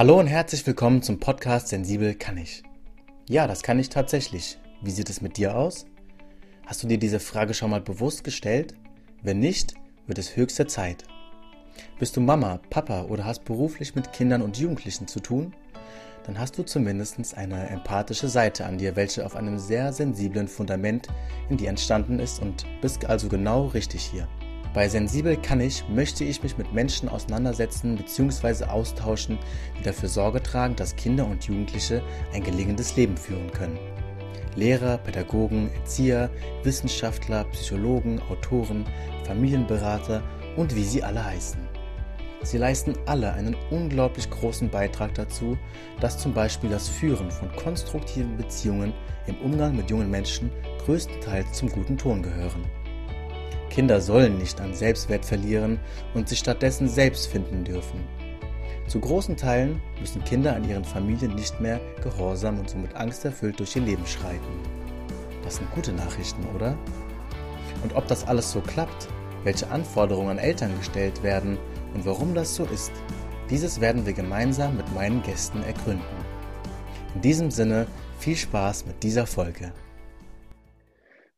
Hallo und herzlich willkommen zum Podcast Sensibel kann ich. Ja, das kann ich tatsächlich. Wie sieht es mit dir aus? Hast du dir diese Frage schon mal bewusst gestellt? Wenn nicht, wird es höchste Zeit. Bist du Mama, Papa oder hast beruflich mit Kindern und Jugendlichen zu tun? Dann hast du zumindest eine empathische Seite an dir, welche auf einem sehr sensiblen Fundament in dir entstanden ist und bist also genau richtig hier. Bei Sensibel kann ich, möchte ich mich mit Menschen auseinandersetzen bzw. austauschen, die dafür Sorge tragen, dass Kinder und Jugendliche ein gelingendes Leben führen können. Lehrer, Pädagogen, Erzieher, Wissenschaftler, Psychologen, Autoren, Familienberater und wie sie alle heißen. Sie leisten alle einen unglaublich großen Beitrag dazu, dass zum Beispiel das Führen von konstruktiven Beziehungen im Umgang mit jungen Menschen größtenteils zum guten Ton gehören. Kinder sollen nicht an Selbstwert verlieren und sich stattdessen selbst finden dürfen. Zu großen Teilen müssen Kinder an ihren Familien nicht mehr gehorsam und somit angsterfüllt durch ihr Leben schreiten. Das sind gute Nachrichten, oder? Und ob das alles so klappt, welche Anforderungen an Eltern gestellt werden und warum das so ist, dieses werden wir gemeinsam mit meinen Gästen ergründen. In diesem Sinne viel Spaß mit dieser Folge.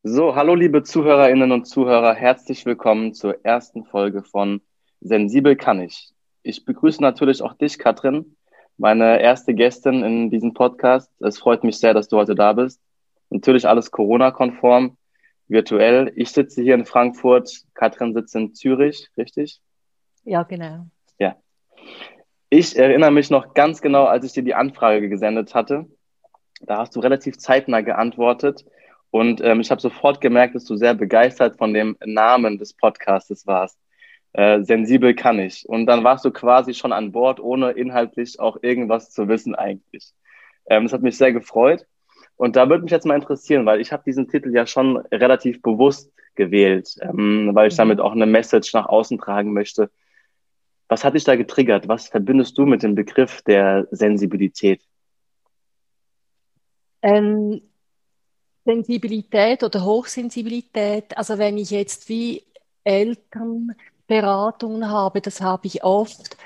So, hallo liebe Zuhörerinnen und Zuhörer, herzlich willkommen zur ersten Folge von Sensibel kann ich. Ich begrüße natürlich auch dich, Katrin, meine erste Gästin in diesem Podcast. Es freut mich sehr, dass du heute da bist. Natürlich alles Corona-konform, virtuell. Ich sitze hier in Frankfurt, Katrin sitzt in Zürich, richtig? Ja, genau. Ja. Ich erinnere mich noch ganz genau, als ich dir die Anfrage gesendet hatte. Da hast du relativ zeitnah geantwortet und ähm, ich habe sofort gemerkt, dass du sehr begeistert von dem Namen des Podcastes warst. Äh, sensibel kann ich. Und dann warst du quasi schon an Bord, ohne inhaltlich auch irgendwas zu wissen eigentlich. Ähm, das hat mich sehr gefreut. Und da würde mich jetzt mal interessieren, weil ich habe diesen Titel ja schon relativ bewusst gewählt, ähm, weil ich damit mhm. auch eine Message nach außen tragen möchte. Was hat dich da getriggert? Was verbindest du mit dem Begriff der Sensibilität? Ähm, Sensibilität oder Hochsensibilität, also wenn ich jetzt wie Elternberatungen habe, das habe ich oft,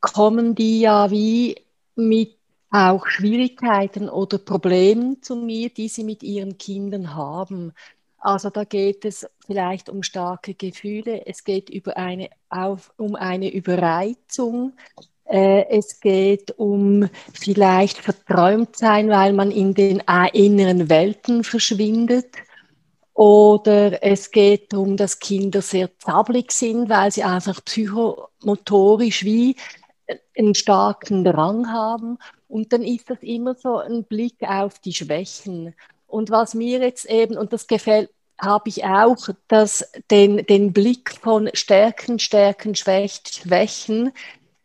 kommen die ja wie mit auch Schwierigkeiten oder Problemen zu mir, die sie mit ihren Kindern haben. Also da geht es vielleicht um starke Gefühle, es geht über eine, auf, um eine Überreizung, es geht um vielleicht verträumt sein, weil man in den inneren Welten verschwindet. Oder es geht darum, dass Kinder sehr zappelig sind, weil sie einfach psychomotorisch wie einen starken Drang haben. Und dann ist das immer so ein Blick auf die Schwächen. Und was mir jetzt eben, und das gefällt habe ich auch dass den, den Blick von Stärken, Stärken, Schwächen,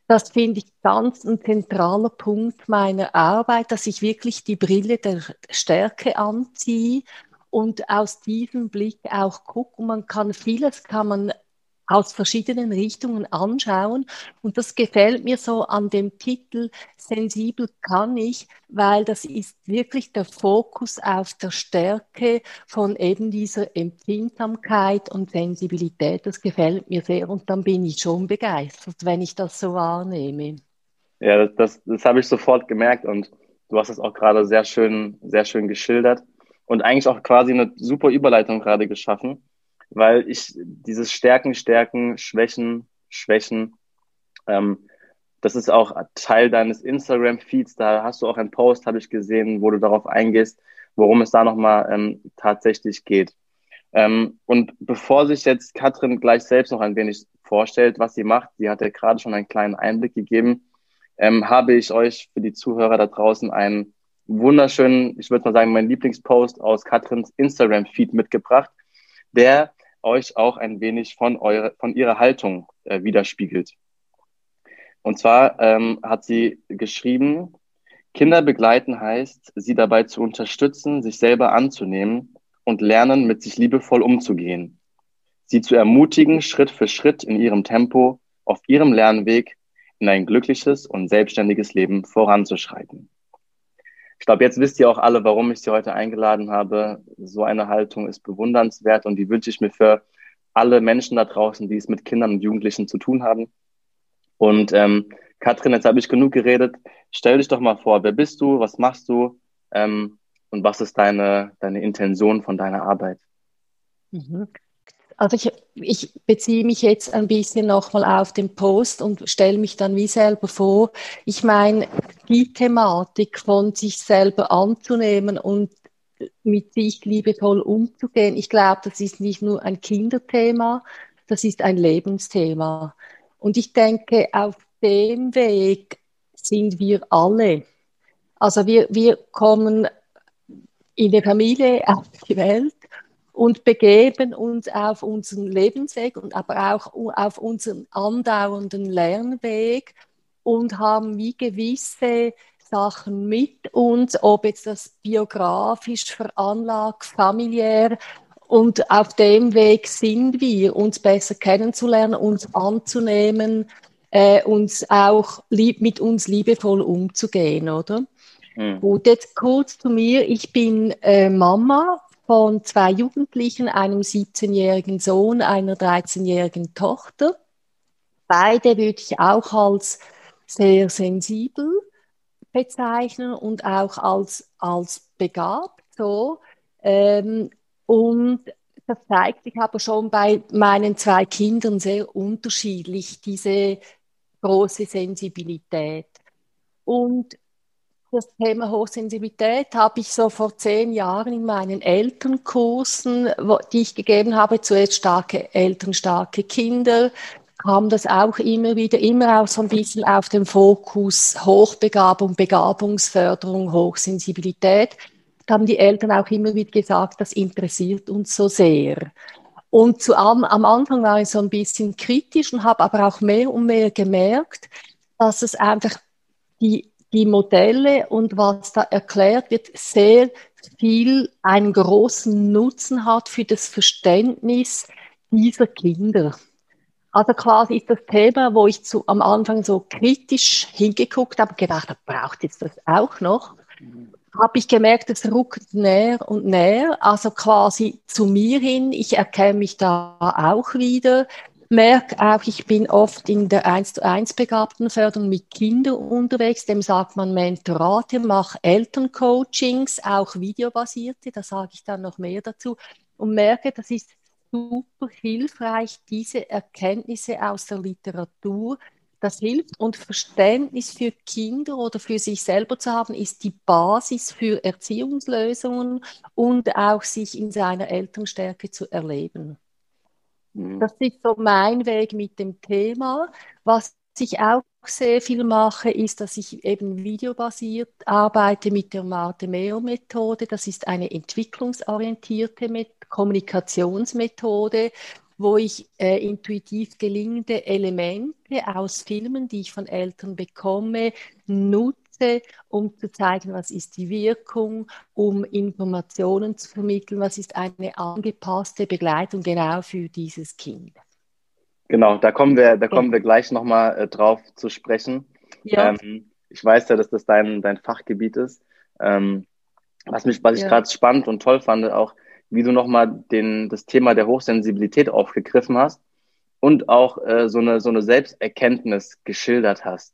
das finde ich ganz ein zentraler Punkt meiner Arbeit, dass ich wirklich die Brille der Stärke anziehe und aus diesem Blick auch gucke. Man kann vieles kann man aus verschiedenen Richtungen anschauen. Und das gefällt mir so an dem Titel Sensibel kann ich, weil das ist wirklich der Fokus auf der Stärke von eben dieser Empfindsamkeit und Sensibilität. Das gefällt mir sehr und dann bin ich schon begeistert, wenn ich das so wahrnehme. Ja, das, das, das habe ich sofort gemerkt und du hast es auch gerade sehr schön, sehr schön geschildert und eigentlich auch quasi eine super Überleitung gerade geschaffen weil ich dieses Stärken, Stärken, Schwächen, Schwächen, ähm, das ist auch Teil deines Instagram-Feeds. Da hast du auch einen Post, habe ich gesehen, wo du darauf eingehst, worum es da nochmal ähm, tatsächlich geht. Ähm, und bevor sich jetzt Katrin gleich selbst noch ein wenig vorstellt, was sie macht, sie hat ja gerade schon einen kleinen Einblick gegeben, ähm, habe ich euch für die Zuhörer da draußen einen wunderschönen, ich würde mal sagen, mein Lieblingspost aus Katrins Instagram-Feed mitgebracht, der euch auch ein wenig von, eure, von ihrer Haltung äh, widerspiegelt. Und zwar ähm, hat sie geschrieben, Kinder begleiten heißt, sie dabei zu unterstützen, sich selber anzunehmen und lernen, mit sich liebevoll umzugehen. Sie zu ermutigen, Schritt für Schritt in ihrem Tempo, auf ihrem Lernweg in ein glückliches und selbstständiges Leben voranzuschreiten. Ich glaube, jetzt wisst ihr auch alle, warum ich Sie heute eingeladen habe. So eine Haltung ist bewundernswert und die wünsche ich mir für alle Menschen da draußen, die es mit Kindern und Jugendlichen zu tun haben. Und ähm, Katrin, jetzt habe ich genug geredet. Stell dich doch mal vor, wer bist du, was machst du ähm, und was ist deine, deine Intention von deiner Arbeit? Mhm. Also ich, ich beziehe mich jetzt ein bisschen nochmal auf den Post und stelle mich dann wie selber vor. Ich meine, die Thematik von sich selber anzunehmen und mit sich liebevoll umzugehen, ich glaube, das ist nicht nur ein Kinderthema, das ist ein Lebensthema. Und ich denke, auf dem Weg sind wir alle. Also wir, wir kommen in der Familie auf die Welt und begeben uns auf unseren Lebensweg und aber auch auf unseren andauernden Lernweg und haben wie gewisse Sachen mit uns, ob jetzt das biografisch veranlagt, familiär. Und auf dem Weg sind wir, uns besser kennenzulernen, uns anzunehmen, äh, uns auch lieb, mit uns liebevoll umzugehen, oder? Mhm. Gut, jetzt kurz zu mir. Ich bin äh, Mama von zwei Jugendlichen, einem 17-jährigen Sohn, einer 13-jährigen Tochter. Beide würde ich auch als sehr sensibel bezeichnen und auch als, als begabt. So. Ähm, und das zeigt sich aber schon bei meinen zwei Kindern sehr unterschiedlich, diese große Sensibilität. Und das Thema Hochsensibilität habe ich so vor zehn Jahren in meinen Elternkursen, wo, die ich gegeben habe, zuerst starke Eltern, starke Kinder, kam das auch immer wieder, immer auch so ein bisschen auf den Fokus Hochbegabung, Begabungsförderung, Hochsensibilität. Da haben die Eltern auch immer wieder gesagt, das interessiert uns so sehr. Und zu, am, am Anfang war ich so ein bisschen kritisch und habe aber auch mehr und mehr gemerkt, dass es einfach die die Modelle und was da erklärt wird, sehr viel einen großen Nutzen hat für das Verständnis dieser Kinder. Also quasi ist das Thema, wo ich zu, am Anfang so kritisch hingeguckt habe, gedacht habe, braucht jetzt das auch noch? Habe ich gemerkt, es ruckt näher und näher, also quasi zu mir hin. Ich erkenne mich da auch wieder merke auch, ich bin oft in der 1 zu 1 Begabtenförderung mit Kindern unterwegs, dem sagt man Mentorate, mache Elterncoachings, auch videobasierte, da sage ich dann noch mehr dazu. Und merke, das ist super hilfreich, diese Erkenntnisse aus der Literatur, das hilft und Verständnis für Kinder oder für sich selber zu haben, ist die Basis für Erziehungslösungen und auch sich in seiner Elternstärke zu erleben. Mhm. Das ist so mein Weg mit dem Thema. Was ich auch sehr viel mache, ist, dass ich eben videobasiert arbeite mit der Marte-Meo-Methode. Das ist eine entwicklungsorientierte Met Kommunikationsmethode, wo ich äh, intuitiv gelingende Elemente aus Filmen, die ich von Eltern bekomme, nutze um zu zeigen, was ist die Wirkung, um Informationen zu vermitteln, was ist eine angepasste Begleitung genau für dieses Kind. Genau, da kommen wir, da kommen wir gleich nochmal äh, drauf zu sprechen. Ja. Ähm, ich weiß ja, dass das dein, dein Fachgebiet ist. Ähm, was mich, was ich ja. gerade spannend und toll fand, auch wie du nochmal den, das Thema der Hochsensibilität aufgegriffen hast und auch äh, so, eine, so eine Selbsterkenntnis geschildert hast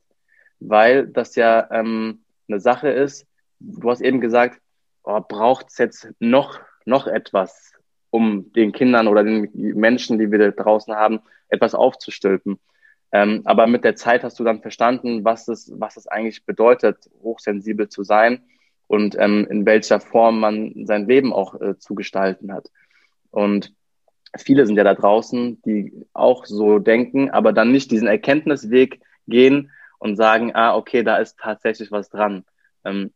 weil das ja ähm, eine Sache ist. Du hast eben gesagt, oh, braucht es jetzt noch, noch etwas, um den Kindern oder den Menschen, die wir da draußen haben, etwas aufzustülpen. Ähm, aber mit der Zeit hast du dann verstanden, was es, was es eigentlich bedeutet, hochsensibel zu sein und ähm, in welcher Form man sein Leben auch äh, zu gestalten hat. Und viele sind ja da draußen, die auch so denken, aber dann nicht diesen Erkenntnisweg gehen, und sagen, ah, okay, da ist tatsächlich was dran. Ähm,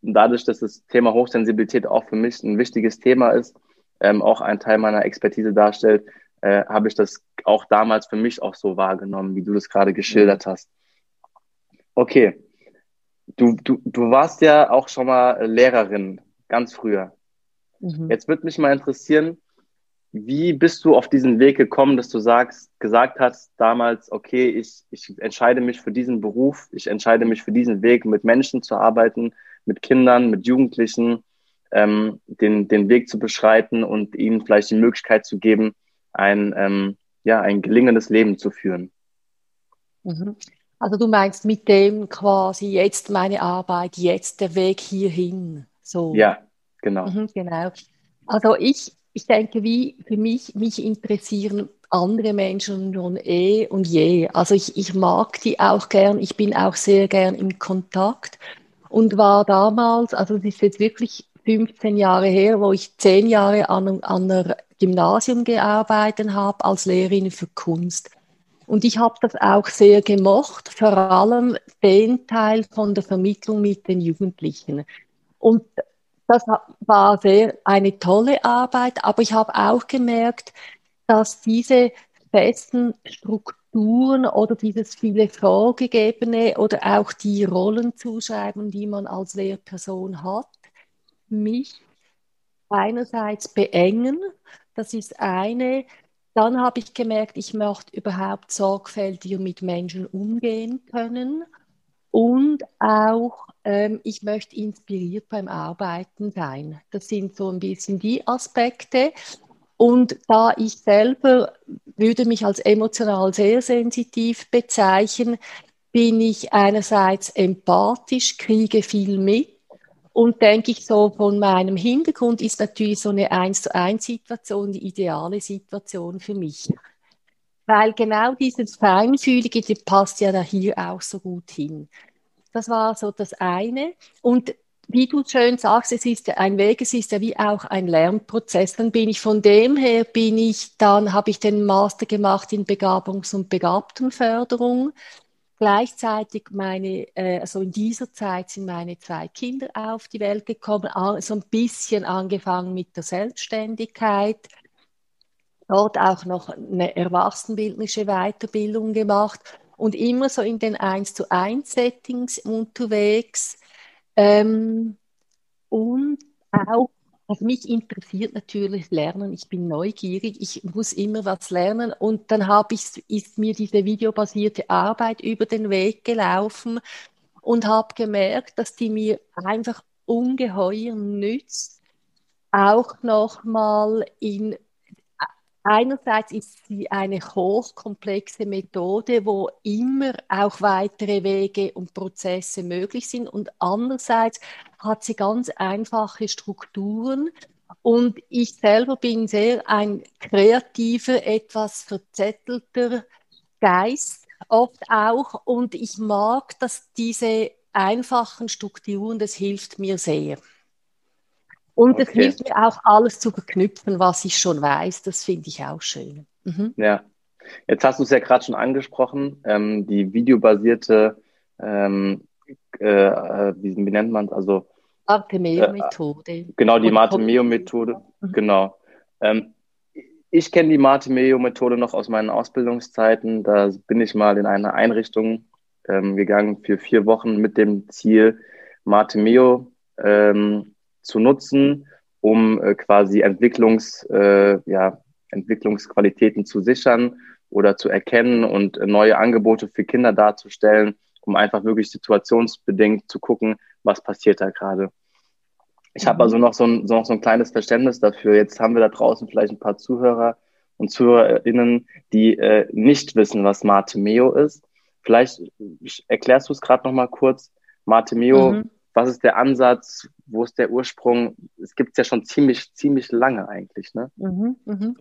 dadurch, dass das Thema Hochsensibilität auch für mich ein wichtiges Thema ist, ähm, auch ein Teil meiner Expertise darstellt, äh, habe ich das auch damals für mich auch so wahrgenommen, wie du das gerade geschildert hast. Okay, du, du, du warst ja auch schon mal Lehrerin, ganz früher. Mhm. Jetzt würde mich mal interessieren, wie bist du auf diesen Weg gekommen, dass du sagst, gesagt hast damals, okay, ich, ich entscheide mich für diesen Beruf, ich entscheide mich für diesen Weg, mit Menschen zu arbeiten, mit Kindern, mit Jugendlichen, ähm, den, den Weg zu beschreiten und ihnen vielleicht die Möglichkeit zu geben, ein, ähm, ja, ein gelingendes Leben zu führen? Mhm. Also du meinst mit dem quasi jetzt meine Arbeit, jetzt der Weg hierhin. So. Ja, genau. Mhm, genau. Also ich, ich denke, wie für mich, mich interessieren andere Menschen schon eh und je. Also ich, ich mag die auch gern, ich bin auch sehr gern im Kontakt und war damals, also das ist jetzt wirklich 15 Jahre her, wo ich zehn Jahre an, an einer Gymnasium gearbeitet habe als Lehrerin für Kunst. Und ich habe das auch sehr gemocht, vor allem den Teil von der Vermittlung mit den Jugendlichen. Und das war sehr eine tolle Arbeit, aber ich habe auch gemerkt, dass diese festen Strukturen oder dieses viele Vorgegebene oder auch die Rollenzuschreibung, die man als Lehrperson hat, mich einerseits beengen, das ist eine, dann habe ich gemerkt, ich möchte überhaupt sorgfältiger mit Menschen umgehen können und auch ähm, ich möchte inspiriert beim Arbeiten sein. Das sind so ein bisschen die Aspekte. Und da ich selber würde mich als emotional sehr sensitiv bezeichnen, bin ich einerseits empathisch, kriege viel mit und denke ich so von meinem Hintergrund ist natürlich so eine 1 zu 1 Situation die ideale Situation für mich. Weil genau dieses Feinfühlige, die passt ja da hier auch so gut hin. Das war so das eine. Und wie du schön sagst, es ist ein Weg, es ist ja wie auch ein Lernprozess. Dann bin ich von dem her, bin ich, dann habe ich den Master gemacht in Begabungs- und Begabtenförderung. Gleichzeitig meine, äh, also in dieser Zeit sind meine zwei Kinder auf die Welt gekommen, so ein bisschen angefangen mit der Selbstständigkeit. Dort auch noch eine erwachsenenbildnerische Weiterbildung gemacht und immer so in den 1 zu 1 Settings unterwegs ähm, und auch, also mich interessiert natürlich Lernen. Ich bin neugierig, ich muss immer was lernen. Und dann habe ich, ist mir diese videobasierte Arbeit über den Weg gelaufen und habe gemerkt, dass die mir einfach ungeheuer nützt, auch nochmal in Einerseits ist sie eine hochkomplexe Methode, wo immer auch weitere Wege und Prozesse möglich sind. Und andererseits hat sie ganz einfache Strukturen. Und ich selber bin sehr ein kreativer, etwas verzettelter Geist, oft auch. Und ich mag, dass diese einfachen Strukturen, das hilft mir sehr. Und es hilft mir auch, alles zu verknüpfen, was ich schon weiß. Das finde ich auch schön. Mhm. Ja. Jetzt hast du es ja gerade schon angesprochen, ähm, die videobasierte, ähm, äh, äh wie, wie, nennt man es, also Martemeo-Methode. Äh, genau, die Martemeo-Methode, mhm. genau. Ähm, ich kenne die Martemeo-Methode noch aus meinen Ausbildungszeiten. Da bin ich mal in eine Einrichtung ähm, gegangen für vier Wochen mit dem Ziel, Martemeo ähm, zu nutzen, um äh, quasi Entwicklungs, äh, ja, Entwicklungsqualitäten zu sichern oder zu erkennen und äh, neue Angebote für Kinder darzustellen, um einfach wirklich situationsbedingt zu gucken, was passiert da gerade. Ich habe mhm. also noch so, ein, so noch so ein kleines Verständnis dafür. Jetzt haben wir da draußen vielleicht ein paar Zuhörer und ZuhörerInnen, die äh, nicht wissen, was Martemeo ist. Vielleicht erklärst du es gerade noch mal kurz. Martemeo, mhm was ist der Ansatz, wo ist der Ursprung? Es gibt es ja schon ziemlich, ziemlich lange eigentlich. Ne? Mhm, mhm.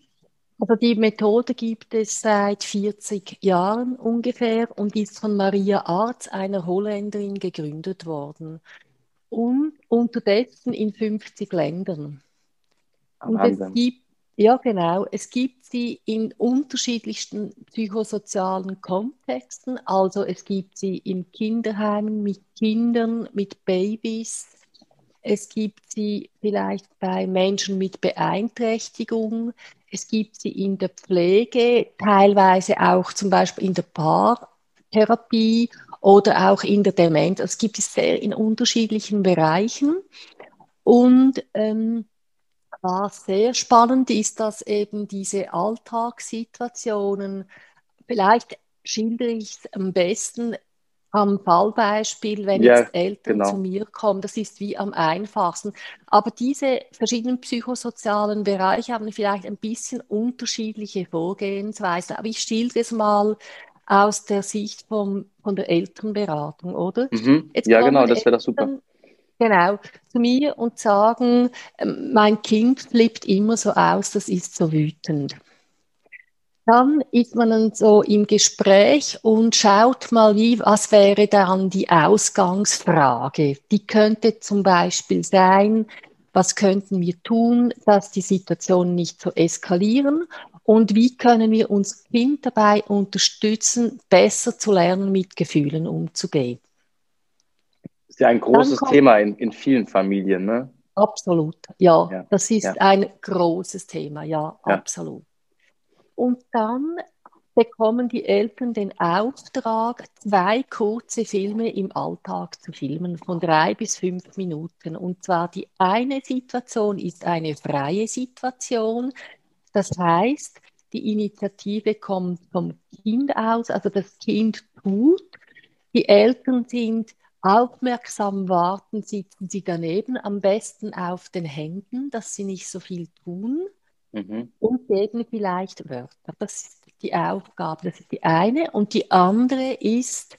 Also die Methode gibt es seit 40 Jahren ungefähr und ist von Maria Arz, einer Holländerin, gegründet worden. Und unterdessen in 50 Ländern. Und Wahnsinn. es gibt ja, genau. Es gibt sie in unterschiedlichsten psychosozialen Kontexten. Also es gibt sie im Kinderheim mit Kindern, mit Babys. Es gibt sie vielleicht bei Menschen mit Beeinträchtigung. Es gibt sie in der Pflege, teilweise auch zum Beispiel in der Paartherapie oder auch in der Demenz. Es gibt es sehr in unterschiedlichen Bereichen. Und ähm, was sehr spannend ist, dass eben diese Alltagssituationen, vielleicht schildere ich es am besten am Fallbeispiel, wenn ja, jetzt Eltern genau. zu mir kommen, das ist wie am einfachsten. Aber diese verschiedenen psychosozialen Bereiche haben vielleicht ein bisschen unterschiedliche Vorgehensweisen. Aber ich schildere es mal aus der Sicht vom, von der Elternberatung, oder? Mhm. Ja, genau, das wäre doch super. Genau, zu mir und sagen, ähm, mein Kind flippt immer so aus, das ist so wütend. Dann ist man dann so im Gespräch und schaut mal, wie, was wäre dann die Ausgangsfrage. Die könnte zum Beispiel sein, was könnten wir tun, dass die Situation nicht so eskalieren und wie können wir uns Kind dabei unterstützen, besser zu lernen, mit Gefühlen umzugehen. Das ist ja ein großes kommt, Thema in, in vielen Familien, ne? Absolut, ja. ja. Das ist ja. ein großes Thema, ja, ja, absolut. Und dann bekommen die Eltern den Auftrag, zwei kurze Filme im Alltag zu filmen, von drei bis fünf Minuten. Und zwar die eine Situation ist eine freie Situation. Das heißt, die Initiative kommt vom Kind aus, also das Kind tut. Die Eltern sind aufmerksam warten, sitzen sie daneben, am besten auf den Händen, dass sie nicht so viel tun mhm. und geben vielleicht Wörter. Das ist die Aufgabe, das ist die eine. Und die andere ist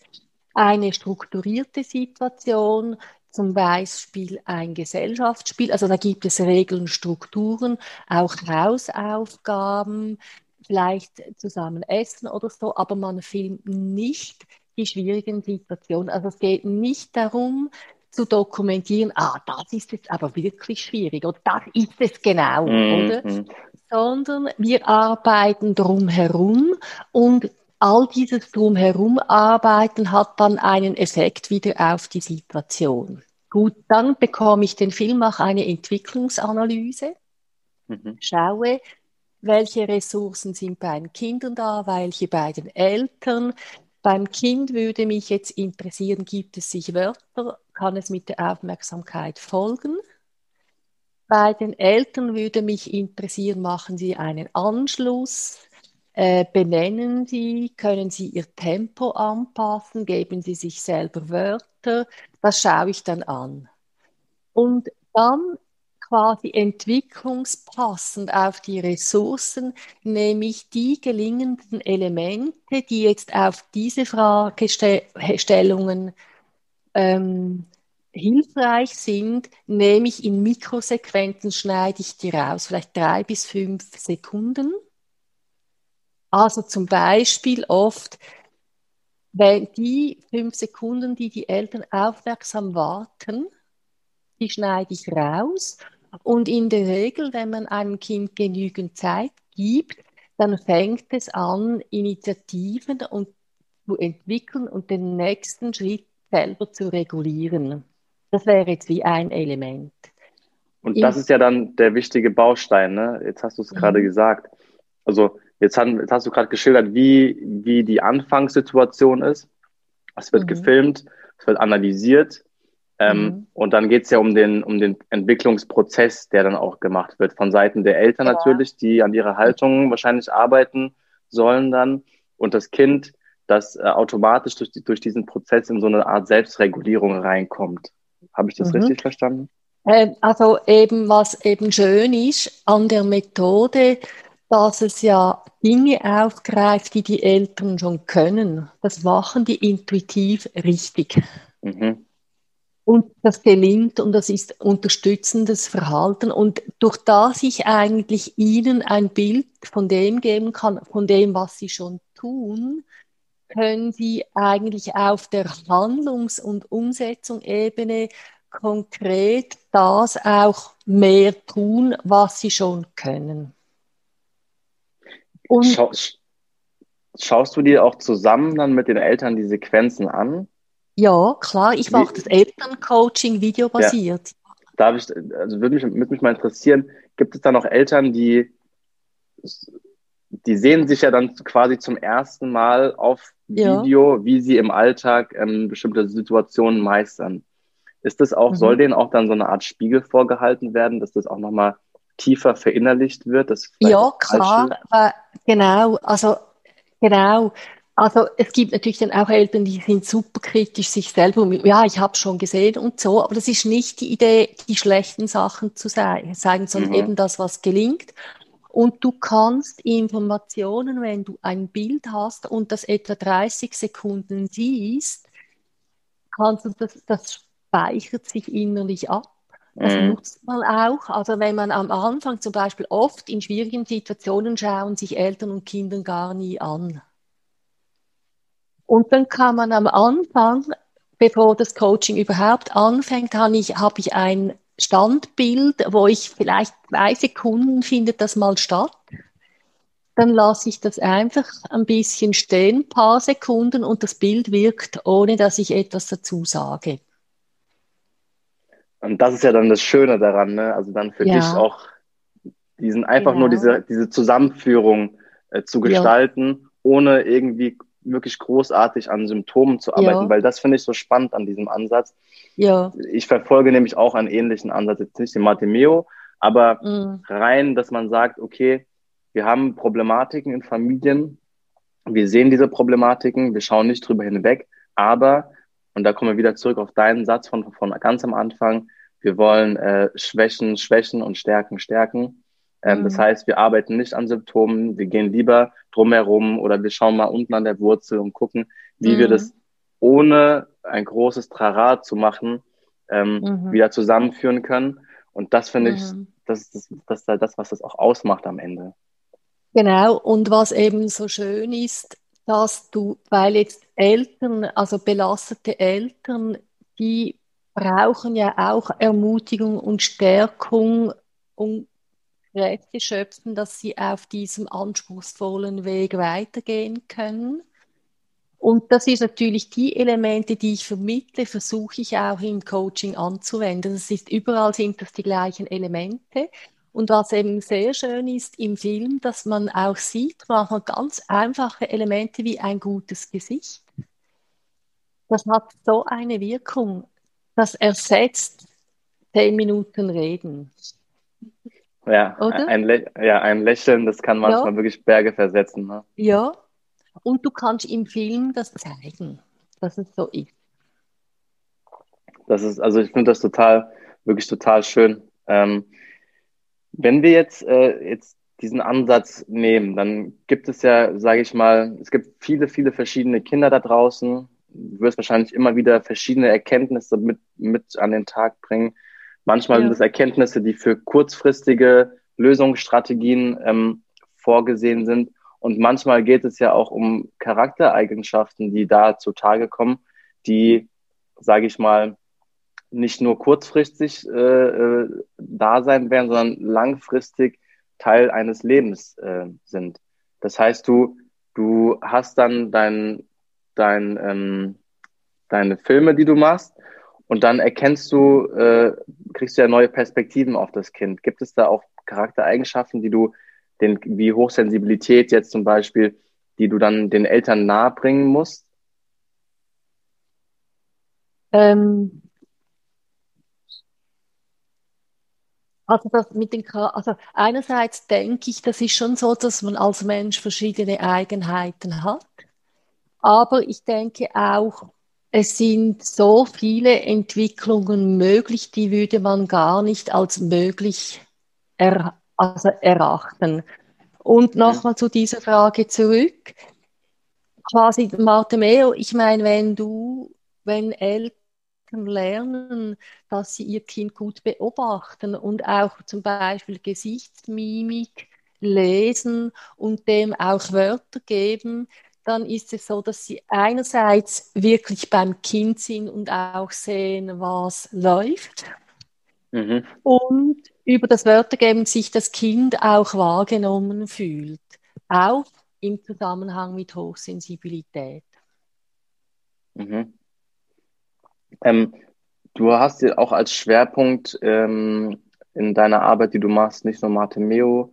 eine strukturierte Situation, zum Beispiel ein Gesellschaftsspiel. Also da gibt es Regeln, Strukturen, auch Hausaufgaben, vielleicht zusammen essen oder so, aber man filmt nicht die schwierigen Situationen. Also es geht nicht darum, zu dokumentieren, ah, das ist jetzt aber wirklich schwierig oder das ist es genau, mhm. oder? Sondern wir arbeiten drumherum und all dieses drumherum arbeiten hat dann einen Effekt wieder auf die Situation. Gut, dann bekomme ich den Film, mache eine Entwicklungsanalyse, mhm. schaue, welche Ressourcen sind bei den Kindern da, welche bei den Eltern, beim Kind würde mich jetzt interessieren, gibt es sich Wörter, kann es mit der Aufmerksamkeit folgen? Bei den Eltern würde mich interessieren, machen Sie einen Anschluss, äh, benennen Sie, können Sie Ihr Tempo anpassen, geben Sie sich selber Wörter, das schaue ich dann an. Und dann quasi entwicklungspassend auf die Ressourcen, nämlich die gelingenden Elemente, die jetzt auf diese Fragestellungen ähm, hilfreich sind, nehme ich in Mikrosequenzen, schneide ich die raus, vielleicht drei bis fünf Sekunden. Also zum Beispiel oft, wenn die fünf Sekunden, die die Eltern aufmerksam warten, die schneide ich raus und in der Regel, wenn man einem Kind genügend Zeit gibt, dann fängt es an, Initiativen und zu entwickeln und den nächsten Schritt selber zu regulieren. Das wäre jetzt wie ein Element. Und das ist ja dann der wichtige Baustein, ne? Jetzt hast du es mhm. gerade gesagt. Also jetzt, haben, jetzt hast du gerade geschildert, wie, wie die Anfangssituation ist. Es wird mhm. gefilmt, es wird analysiert, ähm, mhm. Und dann geht es ja um den, um den Entwicklungsprozess, der dann auch gemacht wird, von Seiten der Eltern ja. natürlich, die an ihrer Haltung wahrscheinlich arbeiten sollen dann. Und das Kind, das äh, automatisch durch, durch diesen Prozess in so eine Art Selbstregulierung reinkommt. Habe ich das mhm. richtig verstanden? Ähm, also eben, was eben schön ist an der Methode, dass es ja Dinge aufgreift, die die Eltern schon können. Das machen die intuitiv richtig. Mhm. Und das gelingt und das ist unterstützendes Verhalten. Und durch das ich eigentlich Ihnen ein Bild von dem geben kann, von dem, was Sie schon tun, können Sie eigentlich auf der Handlungs- und Umsetzungsebene konkret das auch mehr tun, was Sie schon können. Und Schau, schaust du dir auch zusammen dann mit den Eltern die Sequenzen an? Ja, klar, ich mache das Elterncoaching videobasiert. Ja. Darf ich, also würde mich, würde mich mal interessieren, gibt es da noch Eltern, die, die sehen sich ja dann quasi zum ersten Mal auf Video, ja. wie sie im Alltag ähm, bestimmte Situationen meistern. Ist das auch, mhm. soll denen auch dann so eine Art Spiegel vorgehalten werden, dass das auch nochmal tiefer verinnerlicht wird? ja, klar, weil, genau, also genau. Also es gibt natürlich dann auch Eltern, die sind super kritisch sich selber. Ja, ich habe schon gesehen und so, aber das ist nicht die Idee, die schlechten Sachen zu zeigen, sondern mhm. eben das, was gelingt. Und du kannst Informationen, wenn du ein Bild hast und das etwa 30 Sekunden siehst, kannst du das, das speichert sich innerlich ab. Das mhm. nutzt man auch. Also wenn man am Anfang zum Beispiel oft in schwierigen Situationen schauen sich Eltern und Kinder gar nie an. Und dann kann man am Anfang, bevor das Coaching überhaupt anfängt, habe ich, habe ich ein Standbild, wo ich vielleicht zwei Sekunden findet das mal statt. Dann lasse ich das einfach ein bisschen stehen, ein paar Sekunden und das Bild wirkt, ohne dass ich etwas dazu sage. Und das ist ja dann das Schöne daran, ne? Also dann für ja. dich auch diesen einfach genau. nur diese, diese Zusammenführung äh, zu gestalten, ja. ohne irgendwie wirklich großartig an Symptomen zu arbeiten, ja. weil das finde ich so spannend an diesem Ansatz. Ja. Ich verfolge nämlich auch einen ähnlichen Ansatz, jetzt nicht den Martimeo, aber mhm. rein, dass man sagt, okay, wir haben Problematiken in Familien, wir sehen diese Problematiken, wir schauen nicht drüber hinweg, aber und da kommen wir wieder zurück auf deinen Satz von, von ganz am Anfang. Wir wollen äh, Schwächen, Schwächen und Stärken, Stärken. Ähm, mhm. Das heißt, wir arbeiten nicht an Symptomen, wir gehen lieber drumherum oder wir schauen mal unten an der Wurzel und gucken, wie mhm. wir das ohne ein großes Trara zu machen, ähm, mhm. wieder zusammenführen können. Und das finde ich, mhm. das ist das, das, das, das, was das auch ausmacht am Ende. Genau, und was eben so schön ist, dass du, weil jetzt Eltern, also belastete Eltern, die brauchen ja auch Ermutigung und Stärkung, um Kräfte schöpfen, dass sie auf diesem anspruchsvollen Weg weitergehen können. Und das ist natürlich die Elemente, die ich vermittle, versuche ich auch im Coaching anzuwenden. Das ist überall sind das die gleichen Elemente. Und was eben sehr schön ist im Film, dass man auch sieht, manchmal ganz einfache Elemente wie ein gutes Gesicht. Das hat so eine Wirkung, das ersetzt zehn Minuten Reden. Ja, ein, ja ein Lächeln, das kann manchmal ja. wirklich Berge versetzen. Ne? Ja, und du kannst im Film das zeigen, dass es so ist. Das ist, also ich finde das total, wirklich total schön. Ähm, wenn wir jetzt, äh, jetzt diesen Ansatz nehmen, dann gibt es ja, sage ich mal, es gibt viele, viele verschiedene Kinder da draußen. Du wirst wahrscheinlich immer wieder verschiedene Erkenntnisse mit, mit an den Tag bringen. Manchmal ja. sind es Erkenntnisse, die für kurzfristige Lösungsstrategien ähm, vorgesehen sind. Und manchmal geht es ja auch um Charaktereigenschaften, die da zutage kommen, die, sage ich mal, nicht nur kurzfristig äh, äh, da sein werden, sondern langfristig Teil eines Lebens äh, sind. Das heißt, du, du hast dann dein, dein, ähm, deine Filme, die du machst, und dann erkennst du, äh, kriegst du ja neue Perspektiven auf das Kind. Gibt es da auch Charaktereigenschaften, die du, den, wie Hochsensibilität jetzt zum Beispiel, die du dann den Eltern nahebringen musst? Ähm, Also das mit den, also einerseits denke ich, das ist schon so, dass man als Mensch verschiedene Eigenheiten hat. Aber ich denke auch, es sind so viele Entwicklungen möglich, die würde man gar nicht als möglich er, also erachten. Und nochmal zu dieser Frage zurück. Quasi Martemeo, ich meine, wenn du, wenn Eltern lernen, dass sie ihr Kind gut beobachten und auch zum Beispiel Gesichtsmimik lesen und dem auch Wörter geben, dann ist es so, dass sie einerseits wirklich beim Kind sind und auch sehen, was läuft. Mhm. Und über das Wörtergeben sich das Kind auch wahrgenommen fühlt, auch im Zusammenhang mit Hochsensibilität. Mhm. Ähm, du hast ja auch als Schwerpunkt ähm, in deiner Arbeit, die du machst, nicht nur Martemeo,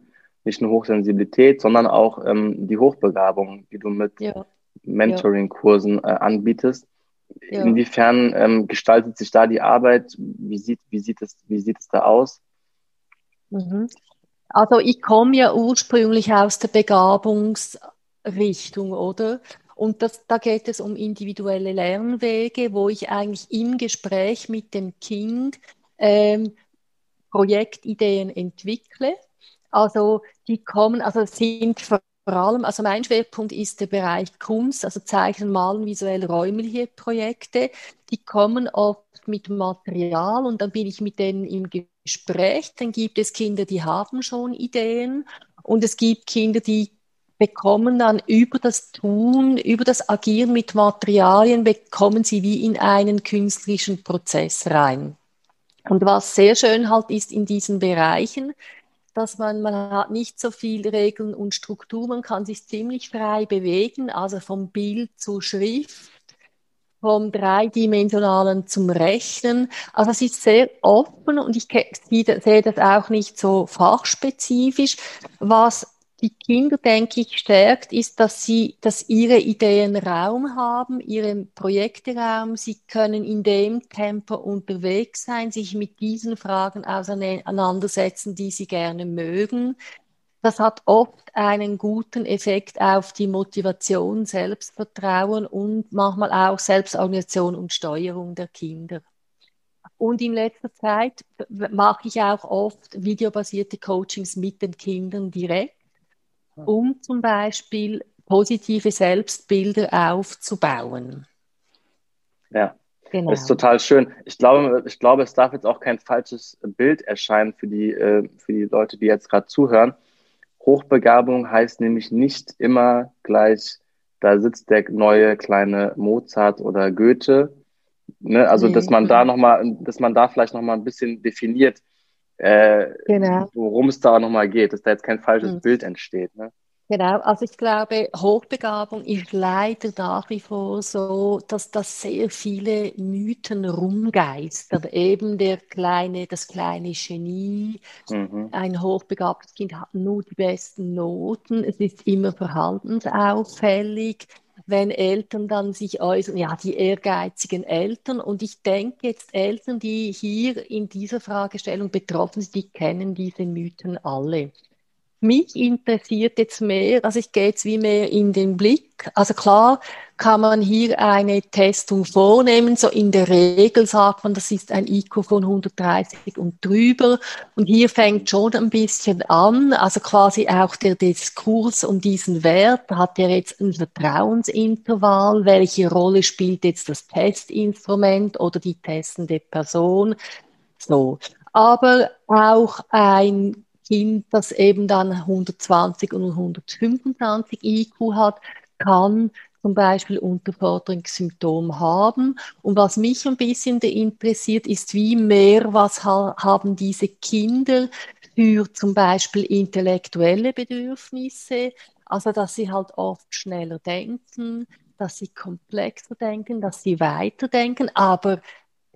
nicht nur Hochsensibilität, sondern auch ähm, die Hochbegabung, die du mit ja. Mentoring-Kursen äh, anbietest. Ja. Inwiefern ähm, gestaltet sich da die Arbeit? Wie sieht, wie sieht, es, wie sieht es da aus? Mhm. Also ich komme ja ursprünglich aus der Begabungsrichtung, oder? Und das, da geht es um individuelle Lernwege, wo ich eigentlich im Gespräch mit dem Kind ähm, Projektideen entwickle, Also die kommen, also sind vor allem, also mein Schwerpunkt ist der Bereich Kunst, also Zeichnen, Malen, visuell räumliche Projekte. Die kommen oft mit Material und dann bin ich mit denen im Gespräch. Dann gibt es Kinder, die haben schon Ideen und es gibt Kinder, die bekommen dann über das Tun, über das Agieren mit Materialien, bekommen sie wie in einen künstlerischen Prozess rein. Und was sehr schön halt ist in diesen Bereichen, dass man, man hat nicht so viel Regeln und Struktur, man kann sich ziemlich frei bewegen, also vom Bild zur Schrift, vom dreidimensionalen zum Rechnen. Also es ist sehr offen und ich sehe das auch nicht so fachspezifisch. Was die Kinder, denke ich, stärkt, ist, dass sie, dass ihre Ideen Raum haben, ihre Projekte Raum. Sie können in dem Tempo unterwegs sein, sich mit diesen Fragen auseinandersetzen, die sie gerne mögen. Das hat oft einen guten Effekt auf die Motivation, Selbstvertrauen und manchmal auch Selbstorganisation und Steuerung der Kinder. Und in letzter Zeit mache ich auch oft videobasierte Coachings mit den Kindern direkt um zum Beispiel positive Selbstbilder aufzubauen. Ja, genau. das ist total schön. Ich glaube, ich glaube, es darf jetzt auch kein falsches Bild erscheinen für die, äh, für die Leute, die jetzt gerade zuhören. Hochbegabung heißt nämlich nicht immer gleich, da sitzt der neue kleine Mozart oder Goethe. Ne? Also, dass man da noch mal, dass man da vielleicht noch mal ein bisschen definiert, äh, genau. worum es da nochmal geht, dass da jetzt kein falsches mhm. Bild entsteht. Ne? Genau, also ich glaube, Hochbegabung ist leider nach wie vor so, dass das sehr viele Mythen rumgeistern. Eben der kleine, das kleine Genie, mhm. ein hochbegabtes Kind hat nur die besten Noten, es ist immer verhaltensauffällig wenn Eltern dann sich äußern, ja, die ehrgeizigen Eltern. Und ich denke jetzt, Eltern, die hier in dieser Fragestellung betroffen sind, die kennen diese Mythen alle. Mich interessiert jetzt mehr, also ich gehe jetzt wie mehr in den Blick. Also klar kann man hier eine Testung vornehmen. So in der Regel sagt man, das ist ein IQ von 130 und drüber. Und hier fängt schon ein bisschen an. Also quasi auch der Diskurs um diesen Wert. Hat er jetzt ein Vertrauensintervall? Welche Rolle spielt jetzt das Testinstrument oder die testende Person? So. Aber auch ein Kind, das eben dann 120 und 125 IQ hat, kann zum Beispiel Unterforderungssymptom haben. Und was mich ein bisschen interessiert, ist, wie mehr, was ha haben diese Kinder für zum Beispiel intellektuelle Bedürfnisse, also dass sie halt oft schneller denken, dass sie komplexer denken, dass sie weiterdenken, aber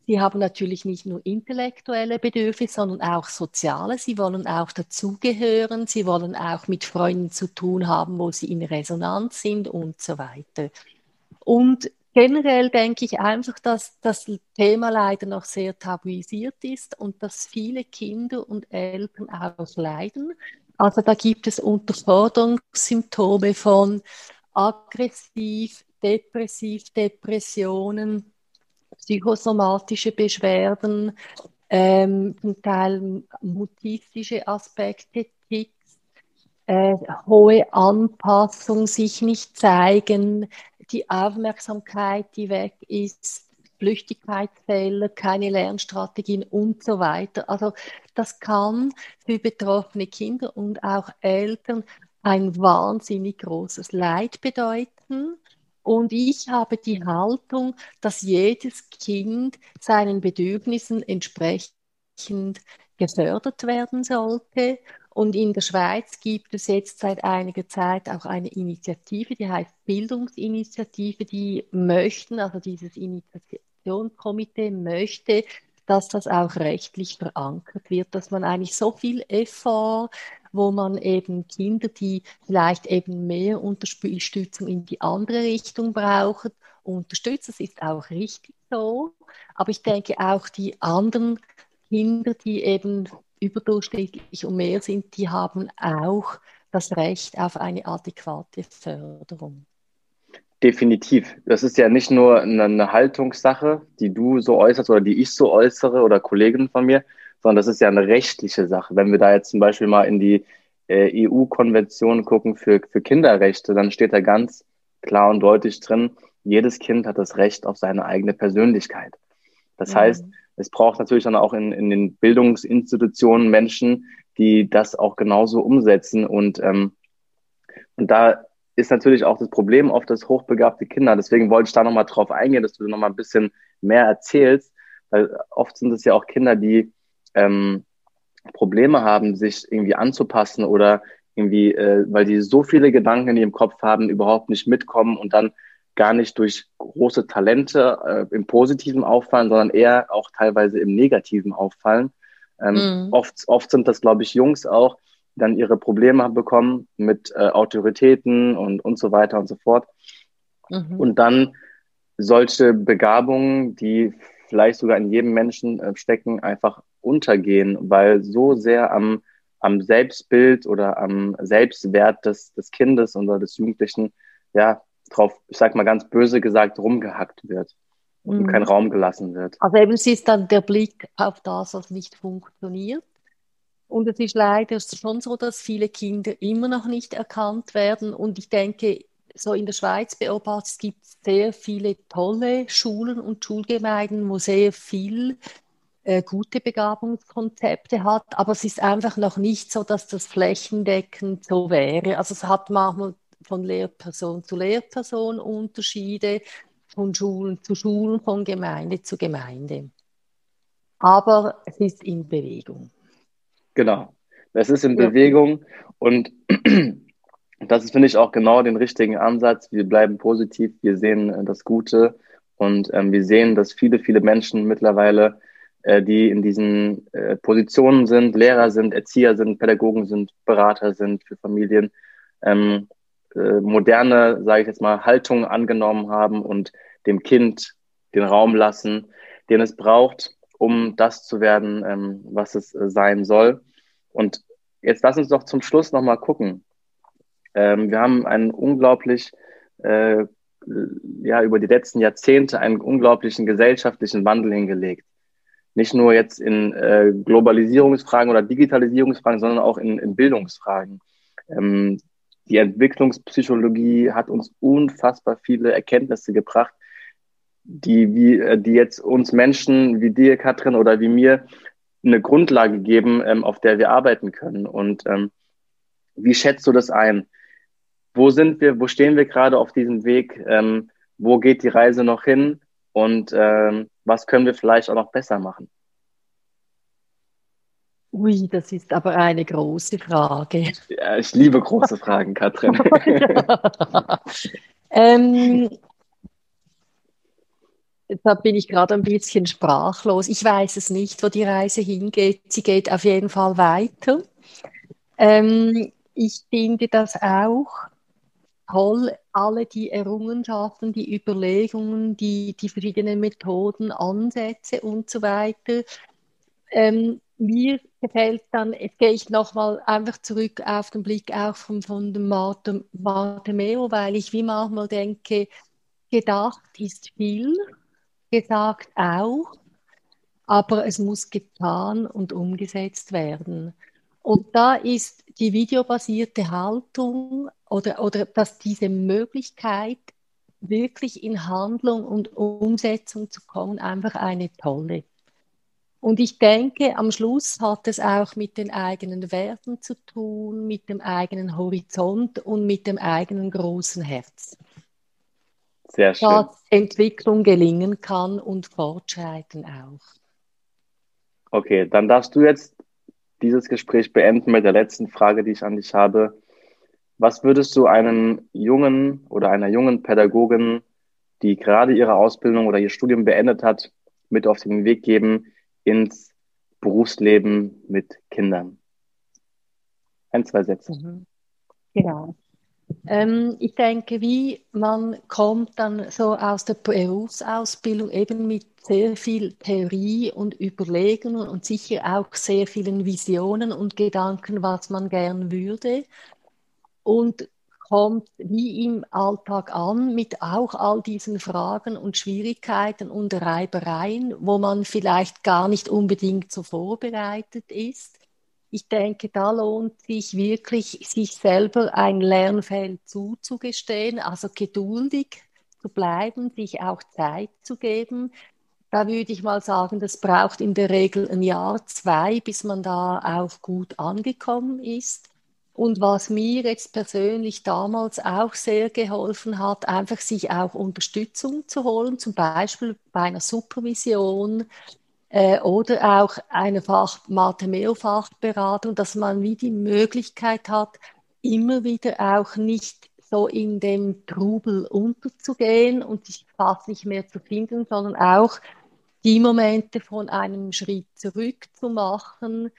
Sie haben natürlich nicht nur intellektuelle Bedürfnisse, sondern auch soziale. Sie wollen auch dazugehören. Sie wollen auch mit Freunden zu tun haben, wo sie in Resonanz sind und so weiter. Und generell denke ich einfach, dass das Thema leider noch sehr tabuisiert ist und dass viele Kinder und Eltern auch leiden. Also da gibt es Unterforderungssymptome von aggressiv, depressiv, Depressionen, psychosomatische Beschwerden, ähm, zum Teil mutistische Aspekte, Ticks, äh, hohe Anpassung, sich nicht zeigen, die Aufmerksamkeit, die weg ist, Flüchtigkeitsfälle, keine Lernstrategien und so weiter. Also das kann für betroffene Kinder und auch Eltern ein wahnsinnig großes Leid bedeuten. Und ich habe die Haltung, dass jedes Kind seinen Bedürfnissen entsprechend gefördert werden sollte. Und in der Schweiz gibt es jetzt seit einiger Zeit auch eine Initiative, die heißt Bildungsinitiative, die möchten, also dieses Initiationskomitee möchte, dass das auch rechtlich verankert wird, dass man eigentlich so viel Effort wo man eben Kinder, die vielleicht eben mehr Unterstützung in die andere Richtung brauchen, unterstützt. Das ist auch richtig so. Aber ich denke auch die anderen Kinder, die eben überdurchschnittlich und mehr sind, die haben auch das Recht auf eine adäquate Förderung. Definitiv. Das ist ja nicht nur eine, Haltungssache, die du so äußerst oder die ich so äußere oder Kollegen von mir, sondern das ist ja eine rechtliche Sache. Wenn wir da jetzt zum Beispiel mal in die äh, EU-Konvention gucken für, für Kinderrechte, dann steht da ganz klar und deutlich drin, jedes Kind hat das Recht auf seine eigene Persönlichkeit. Das mhm. heißt, es braucht natürlich dann auch in, in den Bildungsinstitutionen Menschen, die das auch genauso umsetzen. Und, ähm, und da ist natürlich auch das Problem oft das hochbegabte Kinder. Deswegen wollte ich da nochmal drauf eingehen, dass du nochmal ein bisschen mehr erzählst, weil oft sind es ja auch Kinder, die ähm, Probleme haben, sich irgendwie anzupassen oder irgendwie, äh, weil die so viele Gedanken in ihrem Kopf haben, überhaupt nicht mitkommen und dann gar nicht durch große Talente äh, im Positiven auffallen, sondern eher auch teilweise im Negativen auffallen. Ähm, mhm. oft, oft sind das, glaube ich, Jungs auch, die dann ihre Probleme bekommen mit äh, Autoritäten und, und so weiter und so fort. Mhm. Und dann solche Begabungen, die vielleicht sogar in jedem Menschen äh, stecken, einfach untergehen, weil so sehr am, am Selbstbild oder am Selbstwert des, des Kindes oder des Jugendlichen, ja, drauf, ich sag mal ganz böse gesagt, rumgehackt wird und mhm. kein Raum gelassen wird. Also eben es ist dann der Blick auf das, was nicht funktioniert. Und es ist leider schon so, dass viele Kinder immer noch nicht erkannt werden. Und ich denke, so in der Schweiz beobachtet, es gibt sehr viele tolle Schulen und Schulgemeinden, wo sehr viel äh, gute Begabungskonzepte hat, aber es ist einfach noch nicht so, dass das flächendeckend so wäre. Also es hat manchmal von Lehrperson zu Lehrperson Unterschiede, von Schulen zu Schulen, von Gemeinde zu Gemeinde. Aber es ist in Bewegung. Genau, es ist in ja. Bewegung und das ist, finde ich, auch genau den richtigen Ansatz. Wir bleiben positiv, wir sehen äh, das Gute und ähm, wir sehen, dass viele, viele Menschen mittlerweile, die in diesen äh, Positionen sind, Lehrer sind, Erzieher sind, Pädagogen sind, Berater sind für Familien, ähm, äh, moderne, sage ich jetzt mal, Haltung angenommen haben und dem Kind den Raum lassen, den es braucht, um das zu werden, ähm, was es äh, sein soll. Und jetzt lass uns doch zum Schluss nochmal gucken. Ähm, wir haben einen unglaublich, äh, ja, über die letzten Jahrzehnte einen unglaublichen gesellschaftlichen Wandel hingelegt. Nicht nur jetzt in äh, Globalisierungsfragen oder Digitalisierungsfragen, sondern auch in, in Bildungsfragen. Ähm, die Entwicklungspsychologie hat uns unfassbar viele Erkenntnisse gebracht, die, wie, äh, die jetzt uns Menschen wie dir, Katrin, oder wie mir eine Grundlage geben, ähm, auf der wir arbeiten können. Und ähm, wie schätzt du das ein? Wo sind wir, wo stehen wir gerade auf diesem Weg? Ähm, wo geht die Reise noch hin? Und ähm, was können wir vielleicht auch noch besser machen? Ui, das ist aber eine große Frage. Ja, ich liebe große Fragen, Katrin. ähm, da bin ich gerade ein bisschen sprachlos. Ich weiß es nicht, wo die Reise hingeht. Sie geht auf jeden Fall weiter. Ähm, ich finde das auch toll, alle die Errungenschaften, die Überlegungen, die, die verschiedenen Methoden, Ansätze und so weiter. Ähm, mir gefällt dann, jetzt gehe ich nochmal einfach zurück auf den Blick auch von, von dem Bartemeo, weil ich wie manchmal denke, gedacht ist viel, gesagt auch, aber es muss getan und umgesetzt werden. Und da ist die videobasierte Haltung oder, oder dass diese Möglichkeit, wirklich in Handlung und Umsetzung zu kommen, einfach eine tolle. Und ich denke, am Schluss hat es auch mit den eigenen Werten zu tun, mit dem eigenen Horizont und mit dem eigenen großen Herz. Sehr schön. Dass Entwicklung gelingen kann und Fortschreiten auch. Okay, dann darfst du jetzt dieses Gespräch beenden mit der letzten Frage, die ich an dich habe. Was würdest du einem jungen oder einer jungen Pädagogin, die gerade ihre Ausbildung oder ihr Studium beendet hat, mit auf den Weg geben, ins Berufsleben mit Kindern? Ein, zwei Sätze. Mhm. Genau. Ähm, ich denke, wie man kommt dann so aus der Berufsausbildung eben mit sehr viel Theorie und Überlegungen und sicher auch sehr vielen Visionen und Gedanken, was man gern würde. Und kommt wie im Alltag an mit auch all diesen Fragen und Schwierigkeiten und Reibereien, wo man vielleicht gar nicht unbedingt so vorbereitet ist. Ich denke, da lohnt sich wirklich, sich selber ein Lernfeld zuzugestehen, also geduldig zu bleiben, sich auch Zeit zu geben. Da würde ich mal sagen, das braucht in der Regel ein Jahr, zwei, bis man da auch gut angekommen ist. Und was mir jetzt persönlich damals auch sehr geholfen hat, einfach sich auch Unterstützung zu holen, zum Beispiel bei einer Supervision äh, oder auch eine Fach Mathe-Meo-Fachberatung, dass man wie die Möglichkeit hat, immer wieder auch nicht so in dem Trubel unterzugehen und sich fast nicht mehr zu finden, sondern auch die Momente von einem Schritt zurück zu machen,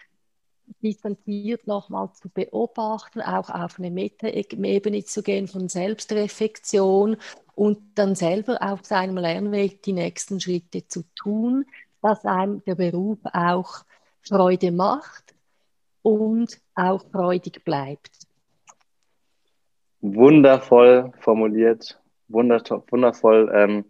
distanziert nochmal zu beobachten, auch auf eine Meta-Ebene zu gehen von Selbstreflexion und dann selber auf seinem Lernweg die nächsten Schritte zu tun, dass einem der Beruf auch Freude macht und auch freudig bleibt. Wundervoll formuliert, wundervoll. Ähm,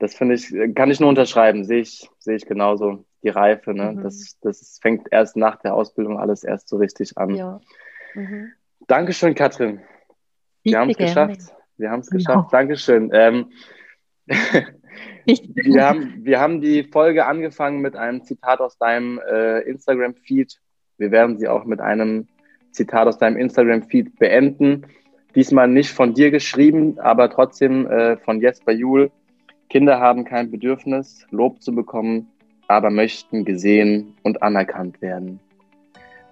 das finde ich, kann ich nur unterschreiben, sehe ich, sehe ich genauso die Reife. Ne? Mhm. Das, das fängt erst nach der Ausbildung alles erst so richtig an. Ja. Mhm. Dankeschön, Katrin. Wir haben es geschafft. Wir haben es geschafft. Ja. Dankeschön. Ähm, wir, haben, wir haben die Folge angefangen mit einem Zitat aus deinem äh, Instagram-Feed. Wir werden sie auch mit einem Zitat aus deinem Instagram-Feed beenden. Diesmal nicht von dir geschrieben, aber trotzdem äh, von Jesper Juhl. Kinder haben kein Bedürfnis, Lob zu bekommen, aber möchten gesehen und anerkannt werden.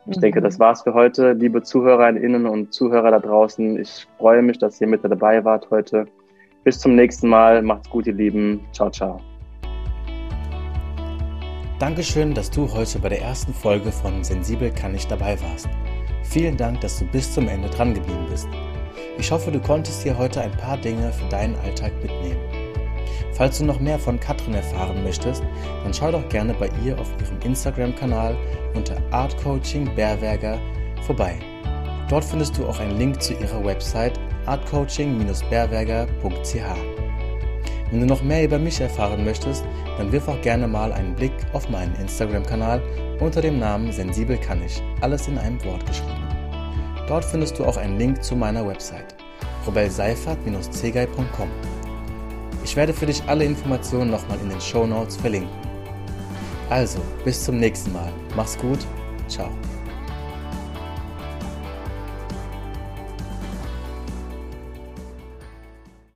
Ich mhm. denke, das war's für heute, liebe Zuhörerinnen und Zuhörer da draußen. Ich freue mich, dass ihr mit dabei wart heute. Bis zum nächsten Mal. Macht's gut, ihr Lieben. Ciao, ciao. Dankeschön, dass du heute bei der ersten Folge von Sensibel kann ich dabei warst. Vielen Dank, dass du bis zum Ende dran geblieben bist. Ich hoffe, du konntest hier heute ein paar Dinge für deinen Alltag mitnehmen. Falls du noch mehr von Katrin erfahren möchtest, dann schau doch gerne bei ihr auf ihrem Instagram-Kanal unter Art Coaching vorbei. Dort findest du auch einen Link zu ihrer Website artcoaching-berwerger.ch. Wenn du noch mehr über mich erfahren möchtest, dann wirf auch gerne mal einen Blick auf meinen Instagram-Kanal unter dem Namen Sensibel kann ich, alles in einem Wort geschrieben. Dort findest du auch einen Link zu meiner Website robelseifert-zegei.com. Ich werde für dich alle Informationen nochmal in den Show Notes verlinken. Also, bis zum nächsten Mal. Mach's gut. Ciao.